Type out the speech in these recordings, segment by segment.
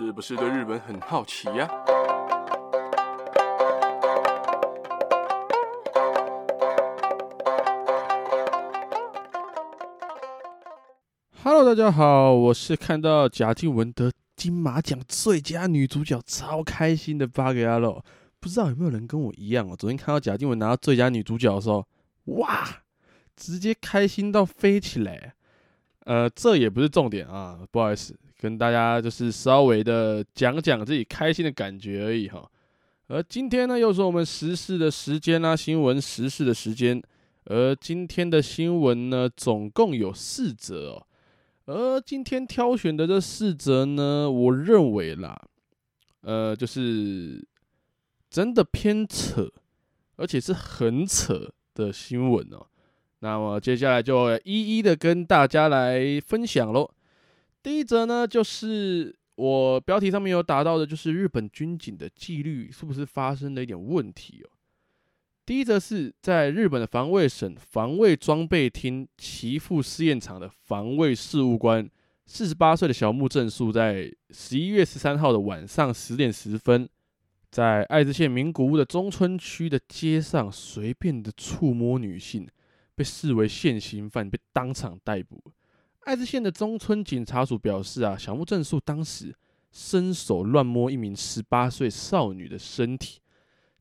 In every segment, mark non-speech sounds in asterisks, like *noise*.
是不是对日本很好奇呀？Hello，大家好，我是看到贾静雯得金马奖最佳女主角超开心的八个阿洛，不知道有没有人跟我一样哦？昨天看到贾静雯拿到最佳女主角的时候，哇，直接开心到飞起来。呃，这也不是重点啊，不好意思。跟大家就是稍微的讲讲自己开心的感觉而已哈。而今天呢，又是我们时事的时间啦，新闻时事的时间。而今天的新闻呢，总共有四则哦。而今天挑选的这四则呢，我认为啦，呃，就是真的偏扯，而且是很扯的新闻哦。那么接下来就一一的跟大家来分享喽。第一则呢，就是我标题上面有打到的，就是日本军警的纪律是不是发生了一点问题哦？第一则是在日本的防卫省防卫装备厅岐阜试验场的防卫事务官，四十八岁的小木正树，在十一月十三号的晚上十点十分，在爱知县名古屋的中村区的街上随便的触摸女性，被视为现行犯，被当场逮捕。爱知县的中村警察署表示啊，小木正树当时伸手乱摸一名十八岁少女的身体，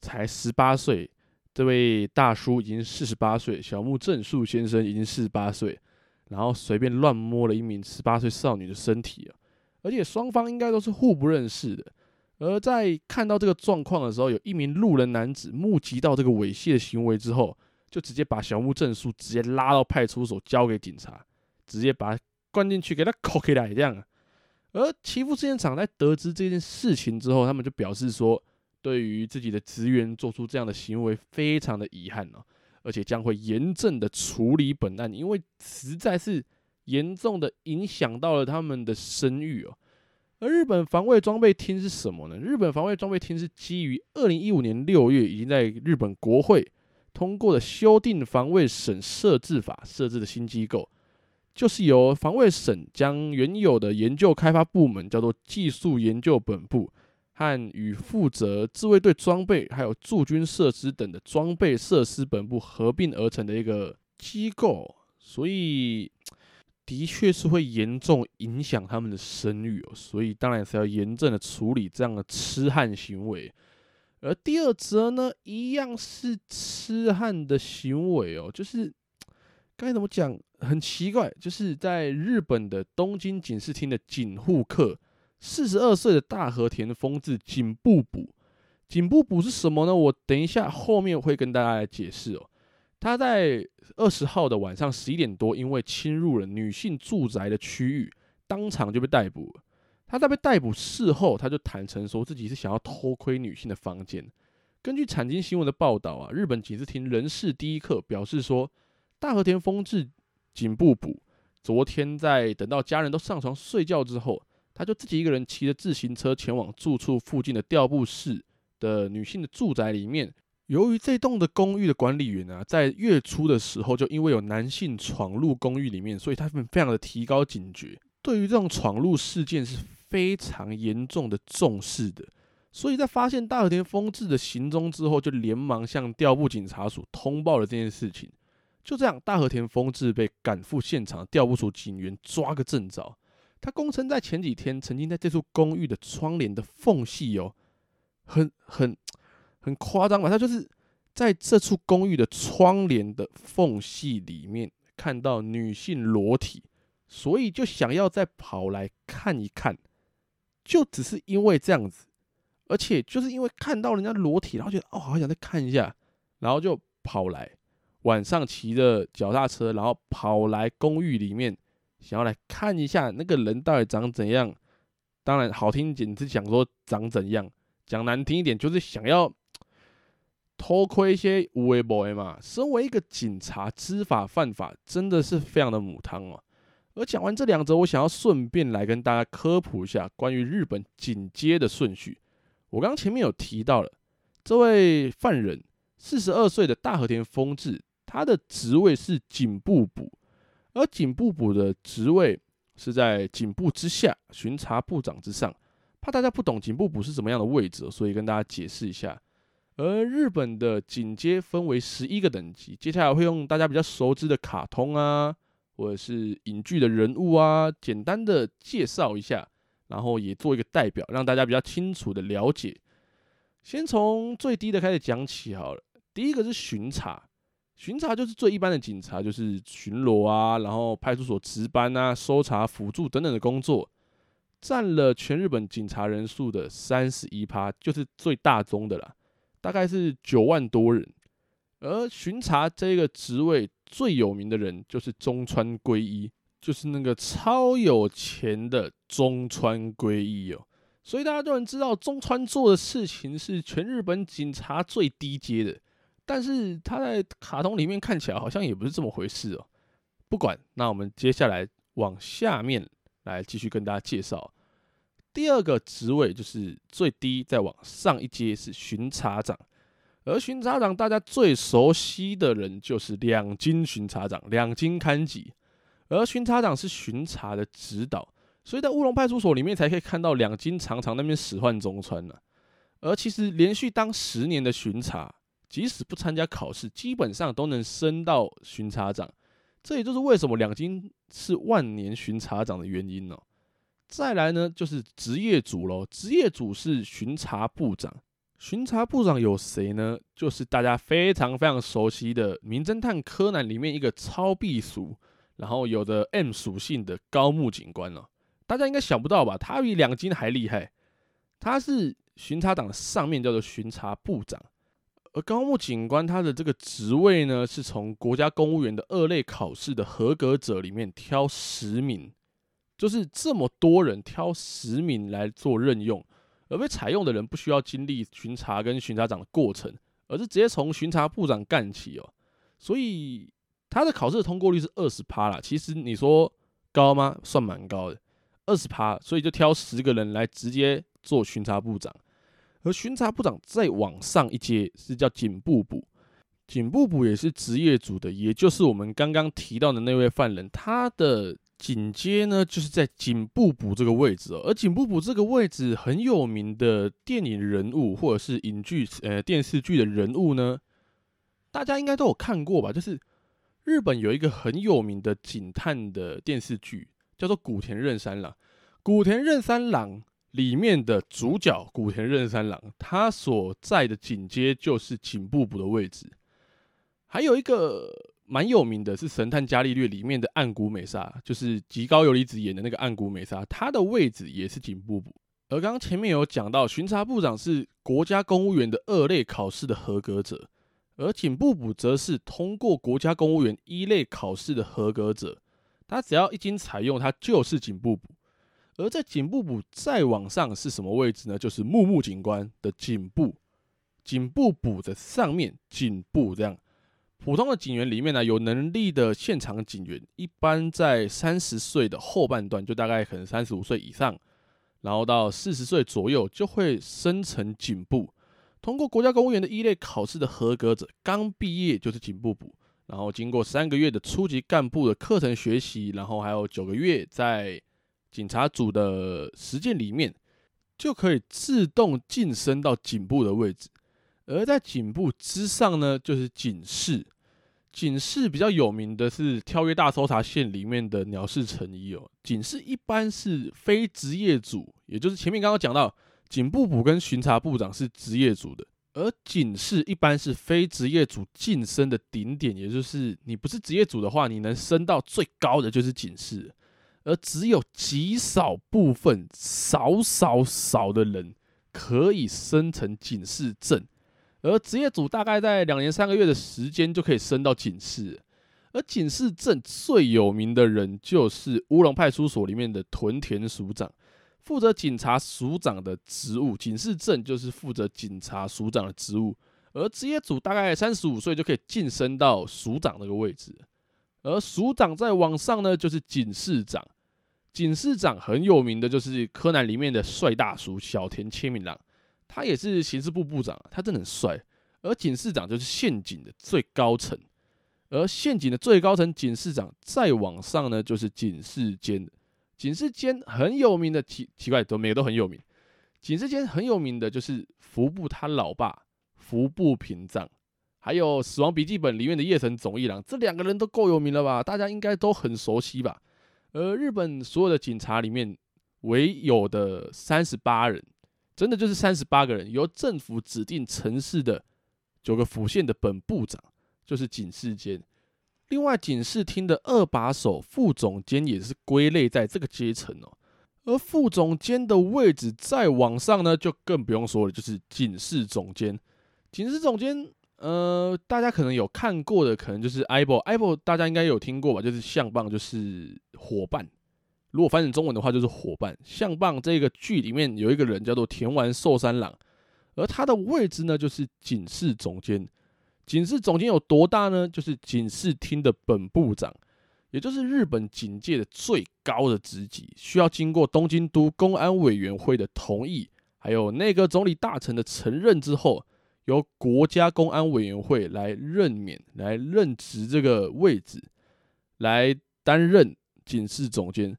才十八岁，这位大叔已经四十八岁，小木正树先生已经四十八岁，然后随便乱摸了一名十八岁少女的身体啊，而且双方应该都是互不认识的。而在看到这个状况的时候，有一名路人男子目击到这个猥亵的行为之后，就直接把小木正树直接拉到派出所交给警察。直接把他关进去，给他扣起来这样。而岐阜试验场在得知这件事情之后，他们就表示说，对于自己的职员做出这样的行为，非常的遗憾哦，而且将会严正的处理本案，因为实在是严重的影响到了他们的声誉哦。而日本防卫装备厅是什么呢？日本防卫装备厅是基于二零一五年六月已经在日本国会通过的修订防卫省设置法设置的新机构。就是由防卫省将原有的研究开发部门叫做技术研究本部，和与负责自卫队装备还有驻军设施等的装备设施本部合并而成的一个机构，所以的确是会严重影响他们的声誉哦，所以当然是要严正的处理这样的痴汉行为。而第二则呢，一样是痴汉的行为哦，就是。该怎么讲？很奇怪，就是在日本的东京警视厅的警护课，四十二岁的大和田丰志警部补。警部补是什么呢？我等一下后面会跟大家来解释哦。他在二十号的晚上十一点多，因为侵入了女性住宅的区域，当场就被逮捕。他在被逮捕事后，他就坦诚说自己是想要偷窥女性的房间。根据产经新闻的报道啊，日本警视厅人事第一课表示说。大和田丰志警部补昨天在等到家人都上床睡觉之后，他就自己一个人骑着自行车前往住处附近的调布市的女性的住宅里面。由于这栋的公寓的管理员啊，在月初的时候就因为有男性闯入公寓里面，所以他们非常的提高警觉，对于这种闯入事件是非常严重的重视的。所以在发现大和田丰志的行踪之后，就连忙向调布警察署通报了这件事情。就这样，大和田丰志被赶赴现场，调不出警员抓个正着。他供称，在前几天曾经在这处公寓的窗帘的缝隙哦，很很很夸张吧？他就是在这处公寓的窗帘的缝隙里面看到女性裸体，所以就想要再跑来看一看。就只是因为这样子，而且就是因为看到人家裸体，然后觉得哦，好想再看一下，然后就跑来。晚上骑着脚踏车，然后跑来公寓里面，想要来看一下那个人到底长怎样。当然，好听一点是想说长怎样，讲难听一点就是想要 *tsk* 偷窥一些有的没的嘛。身为一个警察，知法犯法，真的是非常的母汤哦。而讲完这两则，我想要顺便来跟大家科普一下关于日本警阶的顺序。我刚前面有提到了这位犯人，四十二岁的大和田丰志。他的职位是警部补，而警部补的职位是在警部之下，巡查部长之上，怕大家不懂警部补是什么样的位置，所以跟大家解释一下。而日本的警阶分为十一个等级，接下来会用大家比较熟知的卡通啊，或者是影剧的人物啊，简单的介绍一下，然后也做一个代表，让大家比较清楚的了解。先从最低的开始讲起好了。第一个是巡查，巡查就是最一般的警察，就是巡逻啊，然后派出所值班啊，搜查、辅助等等的工作，占了全日本警察人数的三十一趴，就是最大宗的啦，大概是九万多人。而巡查这个职位最有名的人就是中川圭一，就是那个超有钱的中川圭一哦。所以大家都能知道，中川做的事情是全日本警察最低阶的，但是他在卡通里面看起来好像也不是这么回事哦。不管，那我们接下来往下面来继续跟大家介绍。第二个职位就是最低，再往上一阶是巡查长，而巡查长大家最熟悉的人就是两津巡查长，两津勘吉，而巡查长是巡查的指导。所以在乌龙派出所里面才可以看到两津常常那边使唤中川呢、啊。而其实连续当十年的巡查，即使不参加考试，基本上都能升到巡查长。这也就是为什么两金是万年巡查长的原因哦。再来呢，就是职业组喽。职业组是巡查部长。巡查部长有谁呢？就是大家非常非常熟悉的《名侦探柯南》里面一个超避俗，然后有着 M 属性的高木警官哦。大家应该想不到吧？他比两金还厉害。他是巡查长的上面叫做巡查部长，而高木警官他的这个职位呢，是从国家公务员的二类考试的合格者里面挑十名，就是这么多人挑十名来做任用，而被采用的人不需要经历巡查跟巡查长的过程，而是直接从巡查部长干起哦。所以他的考试通过率是二十趴啦。其实你说高吗？算蛮高的。二十趴，所以就挑十个人来直接做巡查部长，而巡查部长再往上一阶是叫警部补，警部补也是职业组的，也就是我们刚刚提到的那位犯人，他的警阶呢就是在警部补这个位置哦。而警部补这个位置很有名的电影人物或者是影剧呃电视剧的人物呢，大家应该都有看过吧？就是日本有一个很有名的警探的电视剧。叫做古田任三郎，古田任三郎里面的主角古田任三郎，他所在的警阶就是警部补的位置。还有一个蛮有名的是《神探伽利略》里面的岸谷美沙，就是吉高由里子演的那个岸谷美沙，他的位置也是警部补。而刚刚前面有讲到，巡查部长是国家公务员的二类考试的合格者，而警部补则是通过国家公务员一类考试的合格者。他只要一经采用，他就是警部补。而在警部补再往上是什么位置呢？就是木木警官的警部，警部补的上面警部这样。普通的警员里面呢，有能力的现场警员，一般在三十岁的后半段，就大概可能三十五岁以上，然后到四十岁左右就会升成警部。通过国家公务员的一类考试的合格者，刚毕业就是警部补。然后经过三个月的初级干部的课程学习，然后还有九个月在警察组的实践里面，就可以自动晋升到警部的位置。而在警部之上呢，就是警视。警视比较有名的是《跳跃大搜查线》里面的鸟事成一哦。警视一般是非职业组，也就是前面刚刚讲到，警部补跟巡查部长是职业组的。而警视一般是非职业组晋升的顶点，也就是你不是职业组的话，你能升到最高的就是警视，而只有极少部分、少少少的人可以升成警视正，而职业组大概在两年三个月的时间就可以升到警视，而警视正最有名的人就是乌龙派出所里面的屯田署长。负责警察署长的职务，警视正就是负责警察署长的职务，而职业组大概三十五岁就可以晋升到署长那个位置，而署长再往上呢，就是警视长。警视长很有名的就是柯南里面的帅大叔小田切敏郎，他也是刑事部部长，他真的很帅。而警视长就是县警的最高层，而县警的最高层警视长再往上呢，就是警视监。警视监很有名的奇奇怪，都每个都很有名。警视监很有名的就是服部他老爸服部平藏，还有《死亡笔记本》里面的叶城总一郎，这两个人都够有名了吧？大家应该都很熟悉吧？而日本所有的警察里面，唯有的三十八人，真的就是三十八个人，由政府指定城市的九个府县的本部长，就是警视监。另外，警视厅的二把手副总监也是归类在这个阶层哦。而副总监的位置再往上呢，就更不用说了，就是警视总监。警视总监，呃，大家可能有看过的，可能就是 Ibo，Ibo 大家应该有听过吧？就是相棒，就是伙伴。如果翻成中文的话，就是伙伴。相棒这个剧里面有一个人叫做田丸寿三郎，而他的位置呢，就是警视总监。警视总监有多大呢？就是警视厅的本部长。也就是日本警界的最高的职级，需要经过东京都公安委员会的同意，还有内阁总理大臣的承认之后，由国家公安委员会来任免、来任职这个位置，来担任警视总监。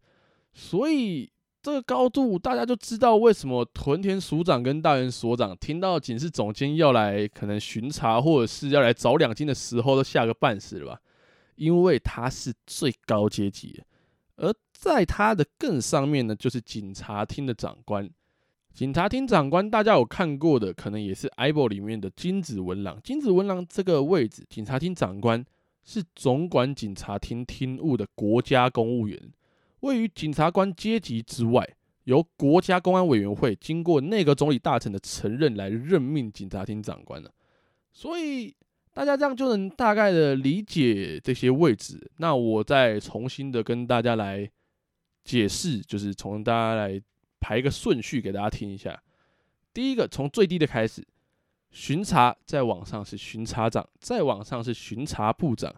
所以这个高度，大家就知道为什么屯田署长跟大原所长听到警视总监要来可能巡查，或者是要来找两金的时候，都吓个半死了吧。因为他是最高阶级，而在他的更上面呢，就是警察厅的长官。警察厅长官大家有看过的，可能也是《aibo》里面的金子文郎。金子文郎这个位置，警察厅长官是总管警察厅厅务的国家公务员，位于警察官阶级之外，由国家公安委员会经过内阁总理大臣的承认来任命警察厅长官了。所以。大家这样就能大概的理解这些位置。那我再重新的跟大家来解释，就是从大家来排一个顺序给大家听一下。第一个从最低的开始，巡查，再往上是巡查长，再往上是巡查部长，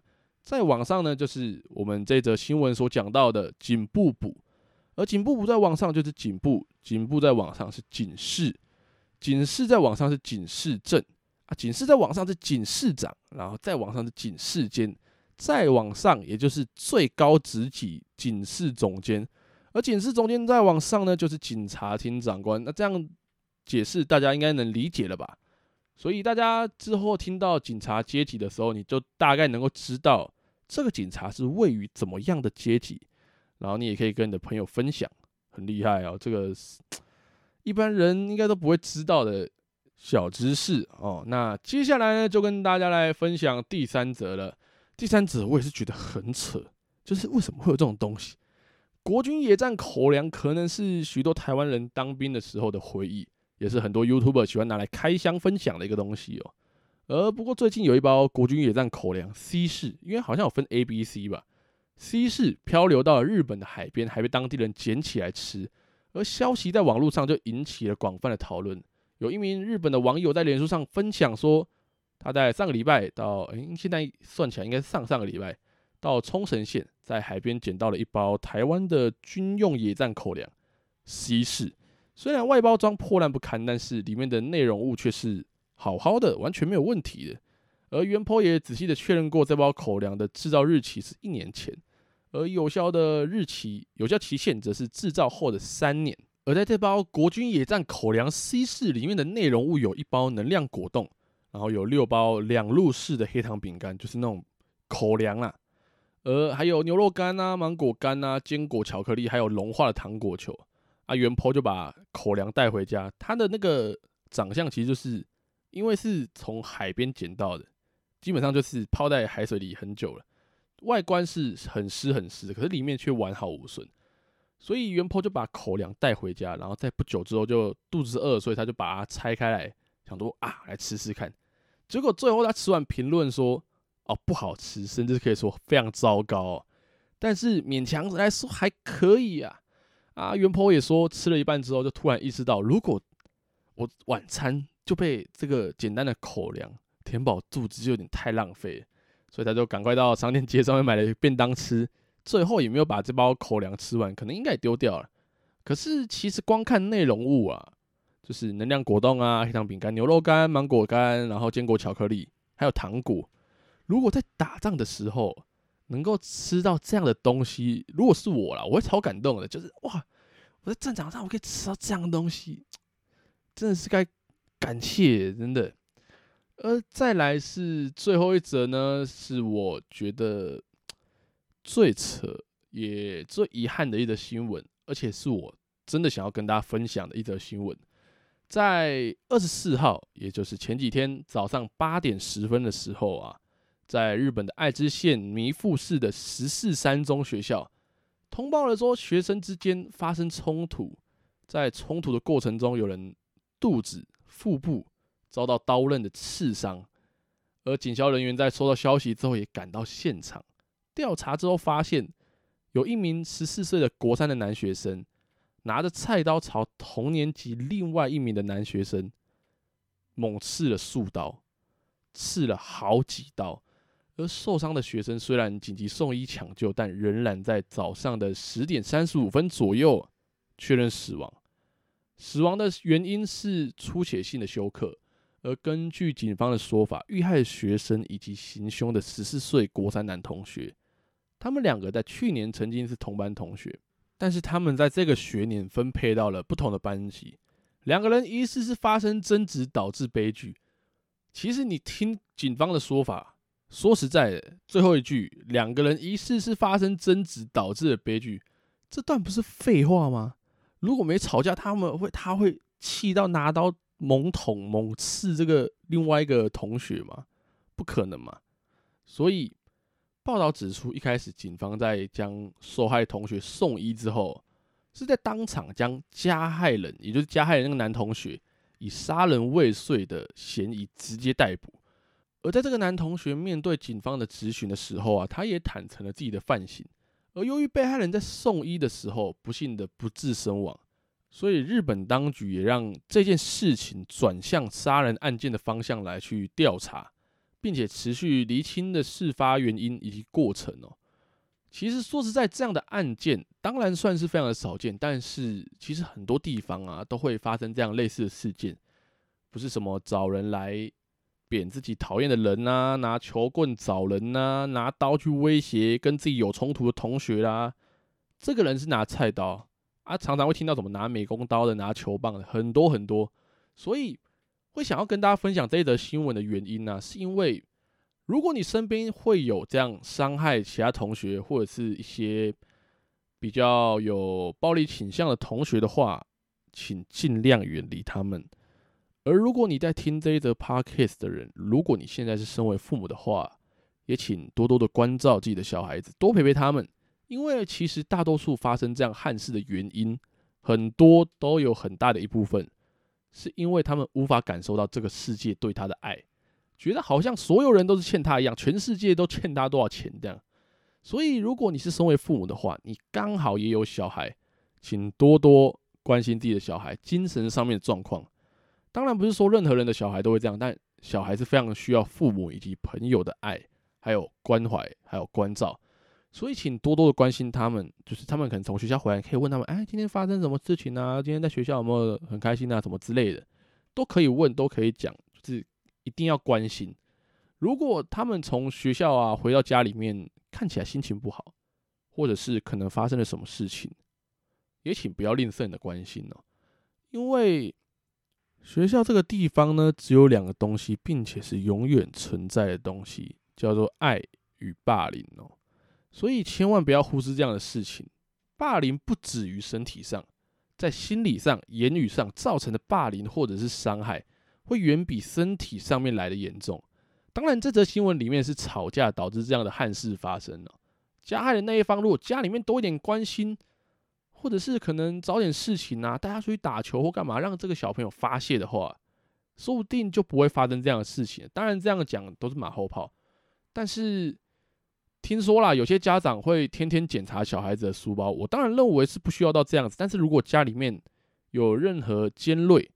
再往上呢就是我们这则新闻所讲到的警部补，而警部补再往上就是警部，警部再往上是警视，警视再往上是警视正。啊，警视再往上是警视长，然后再往上是警视监，再往上也就是最高职级警视总监，而警视总监再往上呢，就是警察厅长官。那这样解释大家应该能理解了吧？所以大家之后听到警察阶级的时候，你就大概能够知道这个警察是位于怎么样的阶级，然后你也可以跟你的朋友分享，很厉害哦，这个一般人应该都不会知道的。小知识哦，那接下来呢，就跟大家来分享第三则了。第三则我也是觉得很扯，就是为什么会有这种东西？国军野战口粮可能是许多台湾人当兵的时候的回忆，也是很多 YouTuber 喜欢拿来开箱分享的一个东西哦。而不过最近有一包国军野战口粮 C 式，因为好像有分 A、B、C 吧，C 式漂流到了日本的海边，还被当地人捡起来吃，而消息在网络上就引起了广泛的讨论。有一名日本的网友在脸书上分享说，他在上个礼拜到，诶，现在算起来应该是上上个礼拜到冲绳县，在海边捡到了一包台湾的军用野战口粮 C 式。虽然外包装破烂不堪，但是里面的内容物却是好好的，完全没有问题的。而原坡也仔细的确认过，这包口粮的制造日期是一年前，而有效的日期有效期限则是制造后的三年。而在这包国军野战口粮 C 式里面的内容物有一包能量果冻，然后有六包两入式的黑糖饼干，就是那种口粮啦。呃还有牛肉干啊、芒果干啊、坚果巧克力，还有融化的糖果球。啊，原 po 就把口粮带回家，他的那个长相其实就是因为是从海边捡到的，基本上就是泡在海水里很久了，外观是很湿很湿，可是里面却完好无损。所以原 po 就把口粮带回家，然后在不久之后就肚子饿，所以他就把它拆开来，想说啊，来吃吃看。结果最后他吃完评论说，哦，不好吃，甚至可以说非常糟糕。但是勉强来说还可以啊。啊，原 po 也说吃了一半之后就突然意识到，如果我晚餐就被这个简单的口粮填饱肚子，就有点太浪费，所以他就赶快到商店街上面买了便当吃。最后也没有把这包口粮吃完，可能应该也丢掉了。可是其实光看内容物啊，就是能量果冻啊、黑糖饼干、牛肉干、芒果干，然后坚果巧克力，还有糖果。如果在打仗的时候能够吃到这样的东西，如果是我啦，我会超感动的。就是哇，我在战场上我可以吃到这样的东西，真的是该感谢，真的。而再来是最后一则呢，是我觉得最扯也最遗憾的一则新闻，而且是我真的想要跟大家分享的一则新闻。在二十四号，也就是前几天早上八点十分的时候啊，在日本的爱知县弥富市的十四三中学校，通报了说学生之间发生冲突，在冲突的过程中，有人肚子、腹部遭到刀刃的刺伤，而警消人员在收到消息之后也赶到现场调查之后，发现有一名十四岁的国三的男学生。拿着菜刀朝同年级另外一名的男学生猛刺了数刀，刺了好几刀。而受伤的学生虽然紧急送医抢救，但仍然在早上的十点三十五分左右确认死亡。死亡的原因是出血性的休克。而根据警方的说法，遇害学生以及行凶的十四岁国三男同学，他们两个在去年曾经是同班同学。但是他们在这个学年分配到了不同的班级，两个人疑似是发生争执导致悲剧。其实你听警方的说法，说实在的，最后一句两个人疑似是发生争执导致的悲剧，这段不是废话吗？如果没吵架，他们会他会气到拿刀猛捅猛刺这个另外一个同学吗？不可能嘛！所以。报道指出，一开始警方在将受害同学送医之后，是在当场将加害人，也就是加害人那个男同学，以杀人未遂的嫌疑直接逮捕。而在这个男同学面对警方的质询的时候啊，他也坦诚了自己的犯行。而由于被害人在送医的时候不幸的不治身亡，所以日本当局也让这件事情转向杀人案件的方向来去调查。并且持续厘清的事发原因以及过程哦。其实说实在，这样的案件当然算是非常的少见，但是其实很多地方啊都会发生这样类似的事件，不是什么找人来扁自己讨厌的人呐，拿球棍找人呐，拿刀去威胁跟自己有冲突的同学啦。这个人是拿菜刀啊，常常会听到什么拿美工刀的、拿球棒的，很多很多，所以。会想要跟大家分享这一则新闻的原因呢、是因为如果你身边会有这样伤害其他同学或者是一些比较有暴力倾向的同学的话，请尽量远离他们。而如果你在听这一则 podcast 的人，如果你现在是身为父母的话，也请多多的关照自己的小孩子，多陪陪他们，因为其实大多数发生这样憾事的原因，很多都有很大的一部分。是因为他们无法感受到这个世界对他的爱，觉得好像所有人都是欠他一样，全世界都欠他多少钱这样。所以，如果你是身为父母的话，你刚好也有小孩，请多多关心自己的小孩精神上面的状况。当然，不是说任何人的小孩都会这样，但小孩是非常需要父母以及朋友的爱，还有关怀，还有关照。所以，请多多的关心他们。就是他们可能从学校回来，可以问他们：“哎，今天发生什么事情啊？今天在学校有没有很开心啊？什么之类的，都可以问，都可以讲。就是一定要关心。如果他们从学校啊回到家里面，看起来心情不好，或者是可能发生了什么事情，也请不要吝啬你的关心哦。因为学校这个地方呢，只有两个东西，并且是永远存在的东西，叫做爱与霸凌哦。所以千万不要忽视这样的事情。霸凌不止于身体上，在心理上、言语上造成的霸凌或者是伤害，会远比身体上面来的严重。当然，这则新闻里面是吵架导致这样的憾事发生了。加害的那一方如果家里面多一点关心，或者是可能找点事情啊，带他出去打球或干嘛，让这个小朋友发泄的话，说不定就不会发生这样的事情。当然，这样讲都是马后炮，但是。听说啦，有些家长会天天检查小孩子的书包。我当然认为是不需要到这样子，但是如果家里面有任何尖锐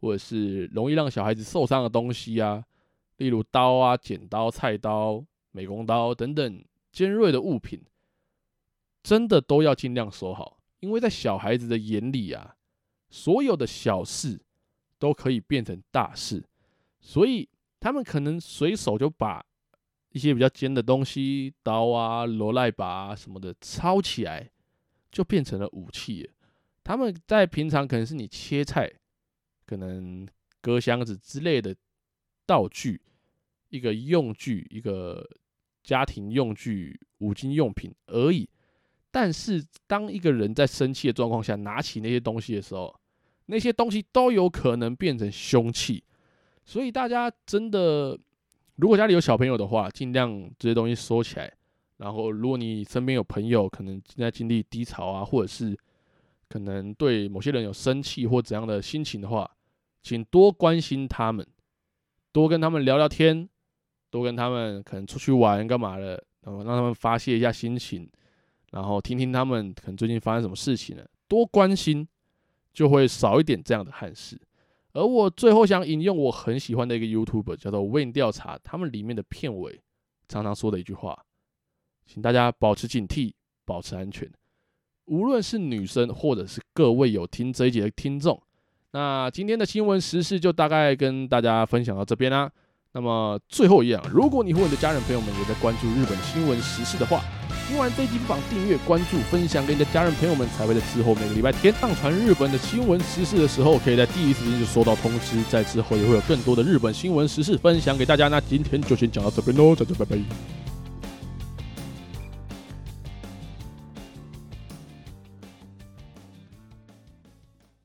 或者是容易让小孩子受伤的东西啊，例如刀啊、剪刀、菜刀、美工刀等等尖锐的物品，真的都要尽量收好，因为在小孩子的眼里啊，所有的小事都可以变成大事，所以他们可能随手就把。一些比较尖的东西，刀啊、罗赖把啊什么的，抄起来就变成了武器。他们在平常可能是你切菜，可能割箱子之类的道具，一个用具，一个家庭用具、五金用品而已。但是，当一个人在生气的状况下拿起那些东西的时候，那些东西都有可能变成凶器。所以，大家真的，如果家里有小朋友的话，尽量这些东西收起来。然后，如果你身边有朋友可能正在经历低潮啊，或者是可能对某些人有生气或怎样的心情的话，请多关心他们，多跟他们聊聊天，多跟他们可能出去玩干嘛的，然后让他们发泄一下心情，然后听听他们可能最近发生什么事情了，多关心就会少一点这样的憾事。而我最后想引用我很喜欢的一个 YouTuber 叫做 Win 调查，他们里面的片尾常常说的一句话，请大家保持警惕，保持安全。无论是女生，或者是各位有听这一集的听众，那今天的新闻时事就大概跟大家分享到这边啦。那么最后一样，如果你和你的家人朋友们也在关注日本新闻时事的话，听完这集不妨订阅、关注、分享给你的家人朋友们，才会在之后每个礼拜天上传日本的新闻时事的时候，可以在第一时间就收到通知。在之后也会有更多的日本新闻时事分享给大家。那今天就先讲到这边喽，大家拜拜。